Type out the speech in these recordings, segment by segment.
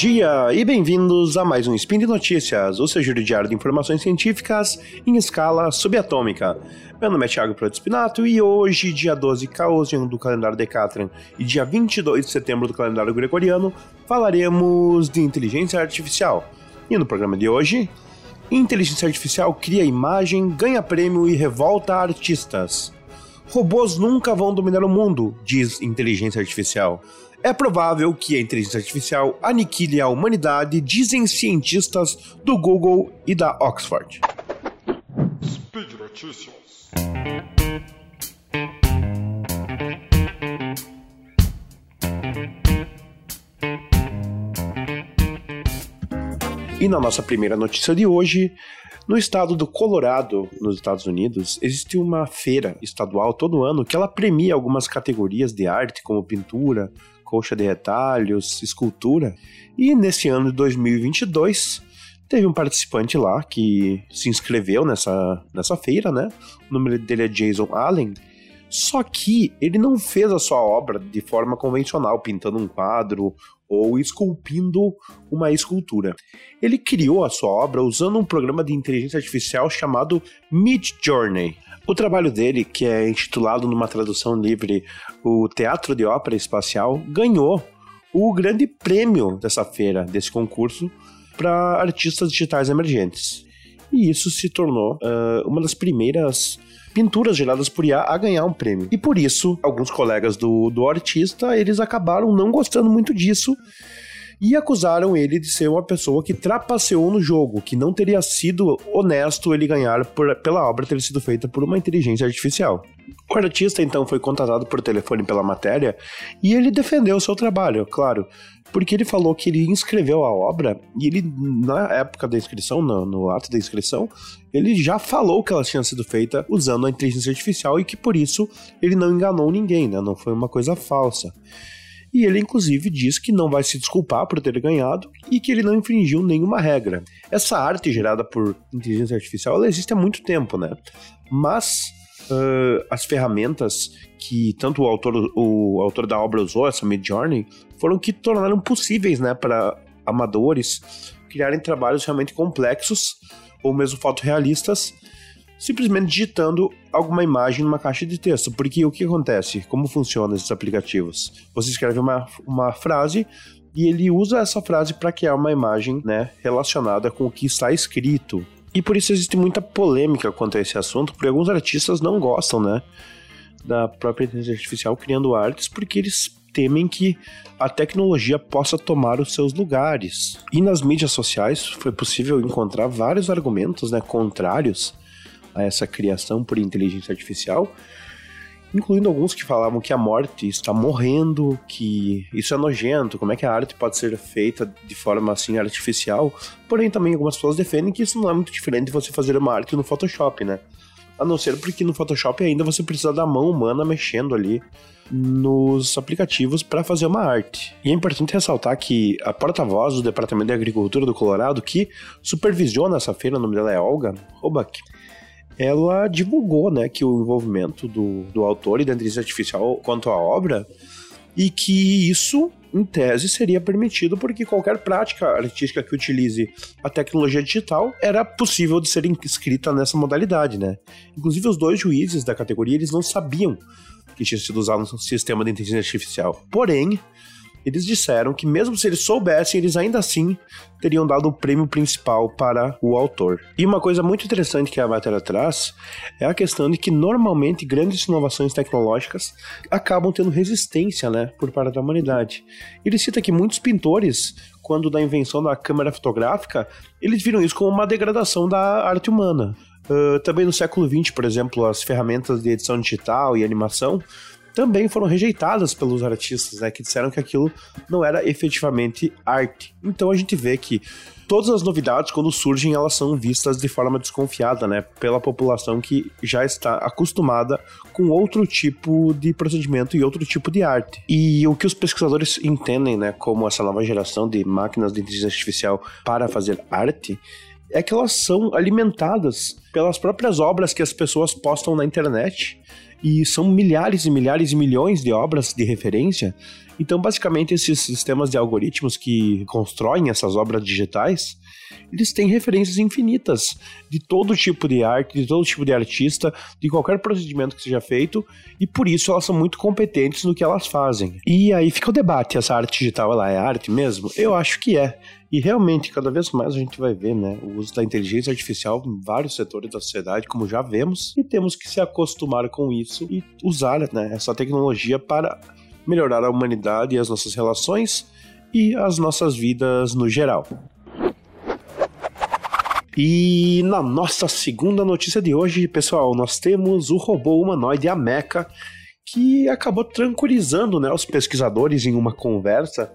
dia e bem-vindos a mais um Spin de Notícias, o seu giro diário de informações científicas em escala subatômica. Meu nome é Thiago Proto Spinato e hoje, dia 12 Caosian do calendário Decatran e dia 22 de setembro do calendário gregoriano, falaremos de inteligência artificial. E no programa de hoje, inteligência artificial cria imagem, ganha prêmio e revolta artistas. Robôs nunca vão dominar o mundo, diz inteligência artificial. É provável que a inteligência artificial aniquile a humanidade, dizem cientistas do Google e da Oxford. Speed Notícias. E na nossa primeira notícia de hoje, no estado do Colorado, nos Estados Unidos, existe uma feira estadual todo ano que ela premia algumas categorias de arte, como pintura, colcha de retalhos, escultura. E nesse ano de 2022, teve um participante lá que se inscreveu nessa, nessa feira, né? O nome dele é Jason Allen. Só que ele não fez a sua obra de forma convencional, pintando um quadro ou esculpindo uma escultura. Ele criou a sua obra usando um programa de inteligência artificial chamado Midjourney. O trabalho dele, que é intitulado numa tradução livre O Teatro de Ópera Espacial, ganhou o grande prêmio dessa feira, desse concurso, para artistas digitais emergentes. E isso se tornou uh, uma das primeiras pinturas geradas por IA a ganhar um prêmio. E por isso, alguns colegas do, do artista, eles acabaram não gostando muito disso e acusaram ele de ser uma pessoa que trapaceou no jogo, que não teria sido honesto ele ganhar por, pela obra ter sido feita por uma inteligência artificial. O artista então foi contatado por telefone pela matéria e ele defendeu o seu trabalho, claro, porque ele falou que ele inscreveu a obra e ele, na época da inscrição, no, no ato da inscrição, ele já falou que ela tinha sido feita usando a inteligência artificial e que por isso ele não enganou ninguém, né? Não foi uma coisa falsa. E ele, inclusive, diz que não vai se desculpar por ter ganhado e que ele não infringiu nenhuma regra. Essa arte gerada por inteligência artificial existe há muito tempo, né? Mas uh, as ferramentas que tanto o autor, o autor da obra usou, essa Midjourney, foram que tornaram possíveis, né, para amadores criarem trabalhos realmente complexos ou mesmo fotorrealistas simplesmente digitando alguma imagem numa caixa de texto. Porque o que acontece? Como funcionam esses aplicativos? Você escreve uma, uma frase e ele usa essa frase para criar uma imagem né, relacionada com o que está escrito. E por isso existe muita polêmica quanto a esse assunto, porque alguns artistas não gostam né, da própria inteligência artificial criando artes, porque eles temem que a tecnologia possa tomar os seus lugares. E nas mídias sociais foi possível encontrar vários argumentos né, contrários a essa criação por inteligência artificial, incluindo alguns que falavam que a morte está morrendo, que isso é nojento, como é que a arte pode ser feita de forma assim artificial. Porém, também algumas pessoas defendem que isso não é muito diferente de você fazer uma arte no Photoshop, né? A não ser porque no Photoshop ainda você precisa da mão humana mexendo ali nos aplicativos para fazer uma arte. E é importante ressaltar que a porta-voz do Departamento de Agricultura do Colorado, que supervisiona essa feira, o nome dela é Olga Robach, ela divulgou né, que o envolvimento do, do autor e da inteligência artificial quanto à obra e que isso, em tese, seria permitido porque qualquer prática artística que utilize a tecnologia digital era possível de ser inscrita nessa modalidade, né? Inclusive os dois juízes da categoria, eles não sabiam que tinha sido usado um sistema de inteligência artificial. Porém, eles disseram que mesmo se eles soubessem, eles ainda assim teriam dado o prêmio principal para o autor. E uma coisa muito interessante que a matéria traz é a questão de que normalmente grandes inovações tecnológicas acabam tendo resistência, né, por parte da humanidade. Ele cita que muitos pintores, quando da invenção da câmera fotográfica, eles viram isso como uma degradação da arte humana. Uh, também no século XX, por exemplo, as ferramentas de edição digital e animação também foram rejeitadas pelos artistas, né, que disseram que aquilo não era efetivamente arte. Então a gente vê que todas as novidades, quando surgem, elas são vistas de forma desconfiada, né, pela população que já está acostumada com outro tipo de procedimento e outro tipo de arte. E o que os pesquisadores entendem, né, como essa nova geração de máquinas de inteligência artificial para fazer arte, é que elas são alimentadas pelas próprias obras que as pessoas postam na internet e são milhares e milhares e milhões de obras de referência. Então, basicamente, esses sistemas de algoritmos que constroem essas obras digitais, eles têm referências infinitas de todo tipo de arte, de todo tipo de artista, de qualquer procedimento que seja feito, e por isso elas são muito competentes no que elas fazem. E aí fica o debate, essa arte digital, ela é arte mesmo? Eu acho que é. E realmente, cada vez mais a gente vai ver né, o uso da inteligência artificial em vários setores da sociedade, como já vemos, e temos que se acostumar com isso e usar né, essa tecnologia para melhorar a humanidade e as nossas relações e as nossas vidas no geral. E na nossa segunda notícia de hoje, pessoal, nós temos o robô humanoide Ameca, que acabou tranquilizando né, os pesquisadores em uma conversa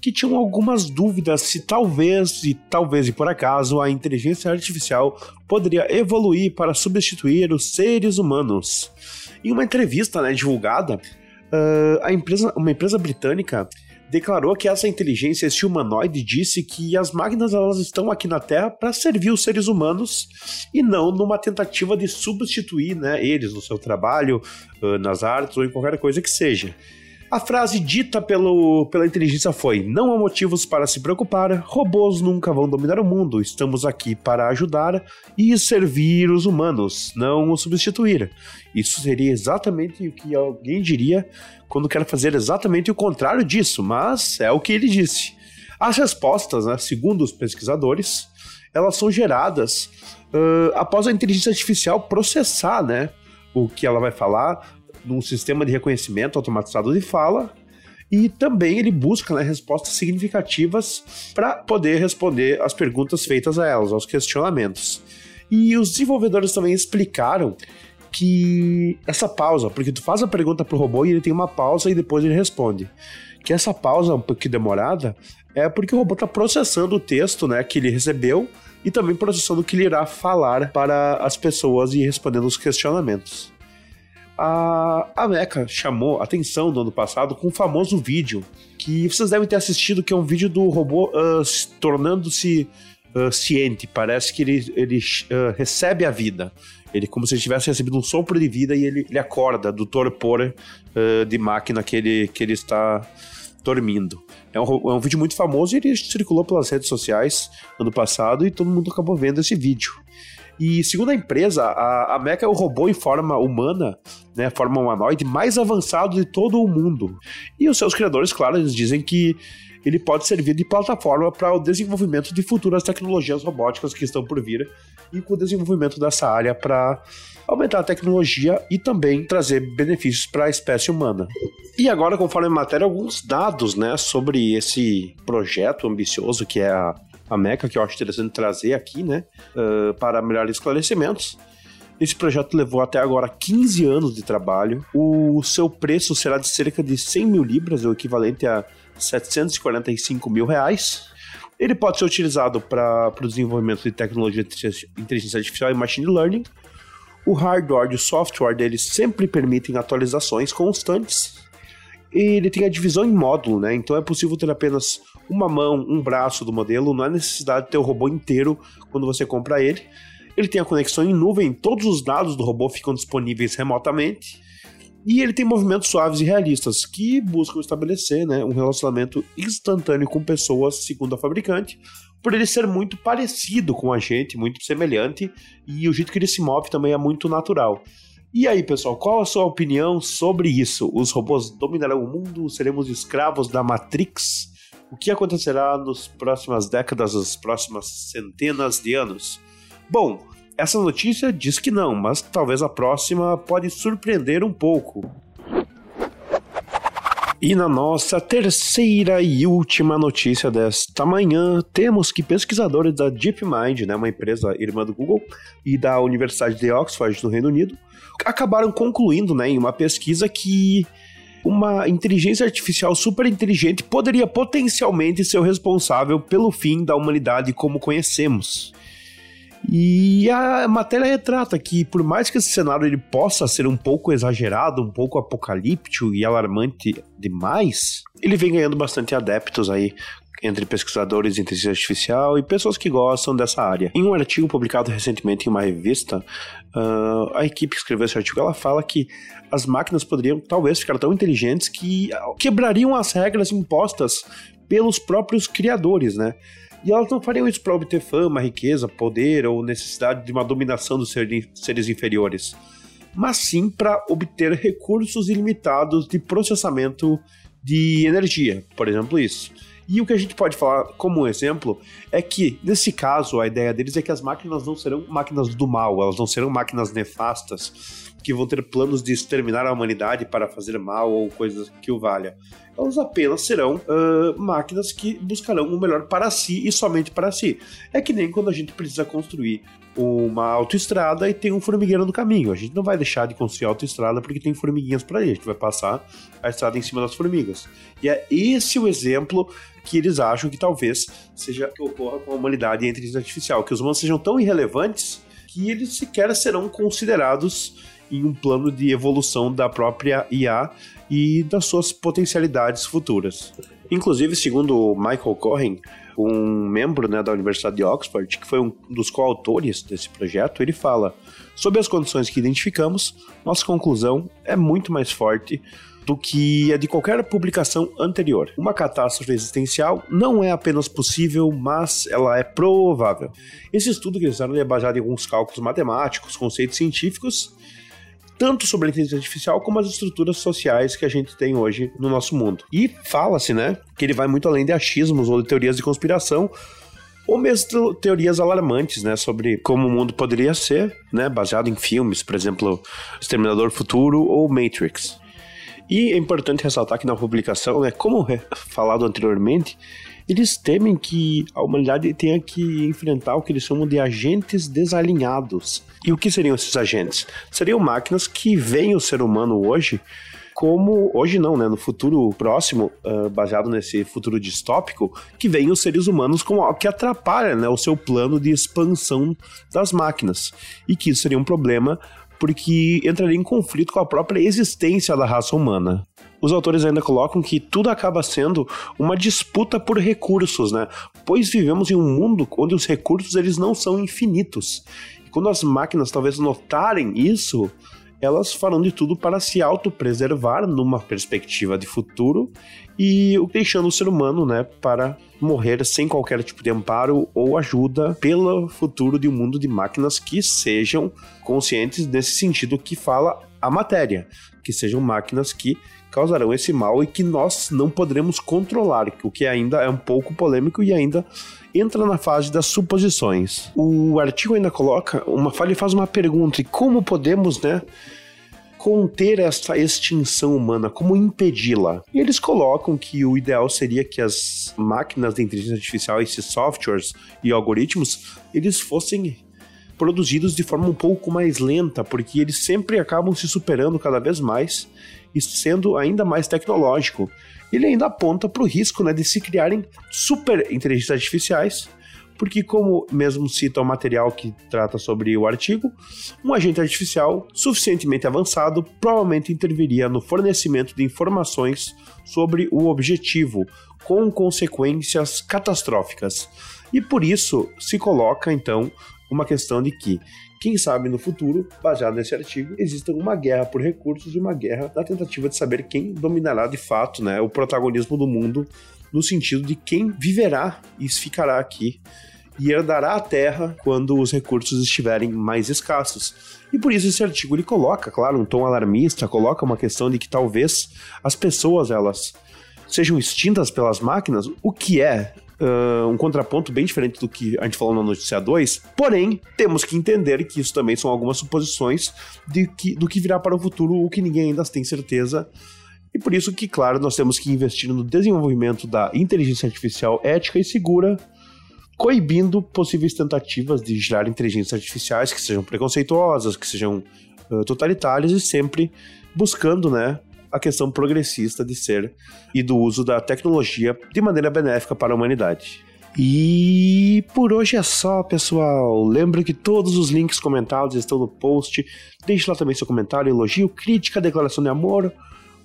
que tinham algumas dúvidas se talvez e talvez e por acaso a inteligência artificial poderia evoluir para substituir os seres humanos. Em uma entrevista né, divulgada, uh, a empresa, uma empresa britânica declarou que essa inteligência, esse humanoide, disse que as máquinas elas estão aqui na Terra para servir os seres humanos e não numa tentativa de substituir né, eles no seu trabalho, uh, nas artes ou em qualquer coisa que seja. A frase dita pelo, pela inteligência foi: Não há motivos para se preocupar, robôs nunca vão dominar o mundo, estamos aqui para ajudar e servir os humanos, não os substituir. Isso seria exatamente o que alguém diria quando quer fazer exatamente o contrário disso, mas é o que ele disse. As respostas, né, segundo os pesquisadores, elas são geradas uh, após a inteligência artificial processar né, o que ela vai falar num sistema de reconhecimento automatizado de fala e também ele busca né, respostas significativas para poder responder as perguntas feitas a elas, aos questionamentos. E os desenvolvedores também explicaram que essa pausa, porque tu faz a pergunta pro robô e ele tem uma pausa e depois ele responde. Que essa pausa um pouquinho demorada é porque o robô está processando o texto, né, que ele recebeu e também processando o que ele irá falar para as pessoas e respondendo os questionamentos a, a chamou atenção no ano passado com um famoso vídeo que vocês devem ter assistido, que é um vídeo do robô uh, tornando-se uh, ciente. Parece que ele, ele uh, recebe a vida. Ele como se ele tivesse recebido um sopro de vida e ele, ele acorda do torpor de máquina que ele, que ele está dormindo. É um, é um vídeo muito famoso e ele circulou pelas redes sociais ano passado e todo mundo acabou vendo esse vídeo. E segundo a empresa, a, a Mecha é o robô em forma humana, né, forma humanoide mais avançado de todo o mundo. E os seus criadores, claro, eles dizem que ele pode servir de plataforma para o desenvolvimento de futuras tecnologias robóticas que estão por vir e com o desenvolvimento dessa área para aumentar a tecnologia e também trazer benefícios para a espécie humana. E agora, conforme a matéria, alguns dados né, sobre esse projeto ambicioso que é a a Meca, que eu acho interessante trazer aqui, né, uh, para melhores esclarecimentos. Esse projeto levou até agora 15 anos de trabalho. O seu preço será de cerca de 100 mil libras, o equivalente a 745 mil reais. Ele pode ser utilizado para o desenvolvimento de tecnologia de inteligência artificial e machine learning. O hardware e o software dele sempre permitem atualizações constantes. E ele tem a divisão em módulo, né? Então é possível ter apenas uma mão, um braço do modelo, não há necessidade de ter o robô inteiro quando você compra ele. Ele tem a conexão em nuvem, todos os dados do robô ficam disponíveis remotamente. E ele tem movimentos suaves e realistas que buscam estabelecer né, um relacionamento instantâneo com pessoas, segundo a fabricante, por ele ser muito parecido com a gente, muito semelhante, e o jeito que ele se move também é muito natural. E aí, pessoal, qual a sua opinião sobre isso? Os robôs dominarão o mundo? Seremos escravos da Matrix? O que acontecerá nas próximas décadas, nas próximas centenas de anos? Bom, essa notícia diz que não, mas talvez a próxima pode surpreender um pouco. E na nossa terceira e última notícia desta manhã, temos que pesquisadores da DeepMind, né, uma empresa irmã do Google, e da Universidade de Oxford, no Reino Unido, acabaram concluindo né, em uma pesquisa que uma inteligência artificial super inteligente poderia potencialmente ser o responsável pelo fim da humanidade como conhecemos. E a matéria retrata que, por mais que esse cenário ele possa ser um pouco exagerado, um pouco apocalíptico e alarmante demais, ele vem ganhando bastante adeptos aí entre pesquisadores de inteligência artificial e pessoas que gostam dessa área. Em um artigo publicado recentemente em uma revista, uh, a equipe que escreveu esse artigo ela fala que as máquinas poderiam talvez ficar tão inteligentes que quebrariam as regras impostas pelos próprios criadores, né? E elas não fariam isso para obter fama, riqueza, poder ou necessidade de uma dominação dos seres inferiores, mas sim para obter recursos ilimitados de processamento de energia, por exemplo, isso. E o que a gente pode falar como exemplo é que, nesse caso, a ideia deles é que as máquinas não serão máquinas do mal, elas não serão máquinas nefastas que vão ter planos de exterminar a humanidade para fazer mal ou coisas que o valha. Elas apenas serão uh, máquinas que buscarão o melhor para si e somente para si. É que nem quando a gente precisa construir uma autoestrada e tem um formigueiro no caminho. A gente não vai deixar de construir a autoestrada porque tem formiguinhas para ir. A gente vai passar a estrada em cima das formigas. E é esse o exemplo que eles acham que talvez seja que ocorra com a humanidade e a inteligência artificial, que os humanos sejam tão irrelevantes que eles sequer serão considerados em um plano de evolução da própria IA e das suas potencialidades futuras. Inclusive, segundo Michael Cohen, um membro né, da Universidade de Oxford, que foi um dos coautores desse projeto, ele fala: sob as condições que identificamos, nossa conclusão é muito mais forte do que a de qualquer publicação anterior. Uma catástrofe existencial não é apenas possível, mas ela é provável. Esse estudo que eles fizeram é baseado em alguns cálculos matemáticos, conceitos científicos, tanto sobre a inteligência artificial como as estruturas sociais que a gente tem hoje no nosso mundo. E fala-se, né, que ele vai muito além de achismos ou de teorias de conspiração, ou mesmo teorias alarmantes, né, sobre como o mundo poderia ser, né, baseado em filmes, por exemplo, Exterminador Futuro ou Matrix. E é importante ressaltar que na publicação, né, como falado anteriormente, eles temem que a humanidade tenha que enfrentar o que eles chamam de agentes desalinhados. E o que seriam esses agentes? Seriam máquinas que veem o ser humano hoje como hoje não, né? No futuro próximo, uh, baseado nesse futuro distópico, que veem os seres humanos como algo que atrapalha né, o seu plano de expansão das máquinas. E que isso seria um problema porque entraria em conflito com a própria existência da raça humana. Os autores ainda colocam que tudo acaba sendo uma disputa por recursos, né? Pois vivemos em um mundo onde os recursos eles não são infinitos. E quando as máquinas talvez notarem isso, elas farão de tudo para se autopreservar numa perspectiva de futuro e deixando o ser humano, né, para morrer sem qualquer tipo de amparo ou ajuda pelo futuro de um mundo de máquinas que sejam conscientes nesse sentido que fala a matéria, que sejam máquinas que causarão esse mal e que nós não poderemos controlar, o que ainda é um pouco polêmico e ainda entra na fase das suposições. O artigo ainda coloca uma falha faz uma pergunta: e como podemos, né? conter essa extinção humana, como impedi-la. Eles colocam que o ideal seria que as máquinas de inteligência artificial, esses softwares e algoritmos, eles fossem produzidos de forma um pouco mais lenta, porque eles sempre acabam se superando cada vez mais e sendo ainda mais tecnológico. Ele ainda aponta para o risco né, de se criarem super inteligências artificiais porque, como mesmo cita o material que trata sobre o artigo, um agente artificial suficientemente avançado provavelmente interviria no fornecimento de informações sobre o objetivo, com consequências catastróficas. E por isso se coloca então uma questão de que quem sabe no futuro, baseado nesse artigo, exista uma guerra por recursos e uma guerra da tentativa de saber quem dominará de fato né, o protagonismo do mundo no sentido de quem viverá e ficará aqui e herdará a terra quando os recursos estiverem mais escassos. E por isso esse artigo ele coloca, claro, um tom alarmista, coloca uma questão de que talvez as pessoas elas sejam extintas pelas máquinas, o que é uh, um contraponto bem diferente do que a gente falou na notícia 2. Porém, temos que entender que isso também são algumas suposições de que, do que virá para o futuro, o que ninguém ainda tem certeza e por isso que, claro, nós temos que investir no desenvolvimento da inteligência artificial ética e segura, coibindo possíveis tentativas de gerar inteligências artificiais que sejam preconceituosas, que sejam uh, totalitárias e sempre buscando, né, a questão progressista de ser e do uso da tecnologia de maneira benéfica para a humanidade. E por hoje é só, pessoal. Lembre que todos os links comentados estão no post. Deixe lá também seu comentário, elogio, crítica, declaração de amor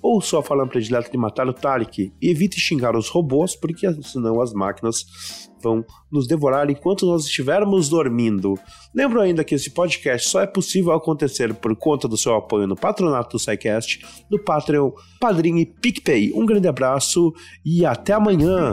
ou sua forma predileta de matar o Talik. Evite xingar os robôs, porque senão as máquinas vão nos devorar enquanto nós estivermos dormindo. Lembro ainda que esse podcast só é possível acontecer por conta do seu apoio no patronato do SciCast, no Patreon, Padrim e PicPay. Um grande abraço e até amanhã!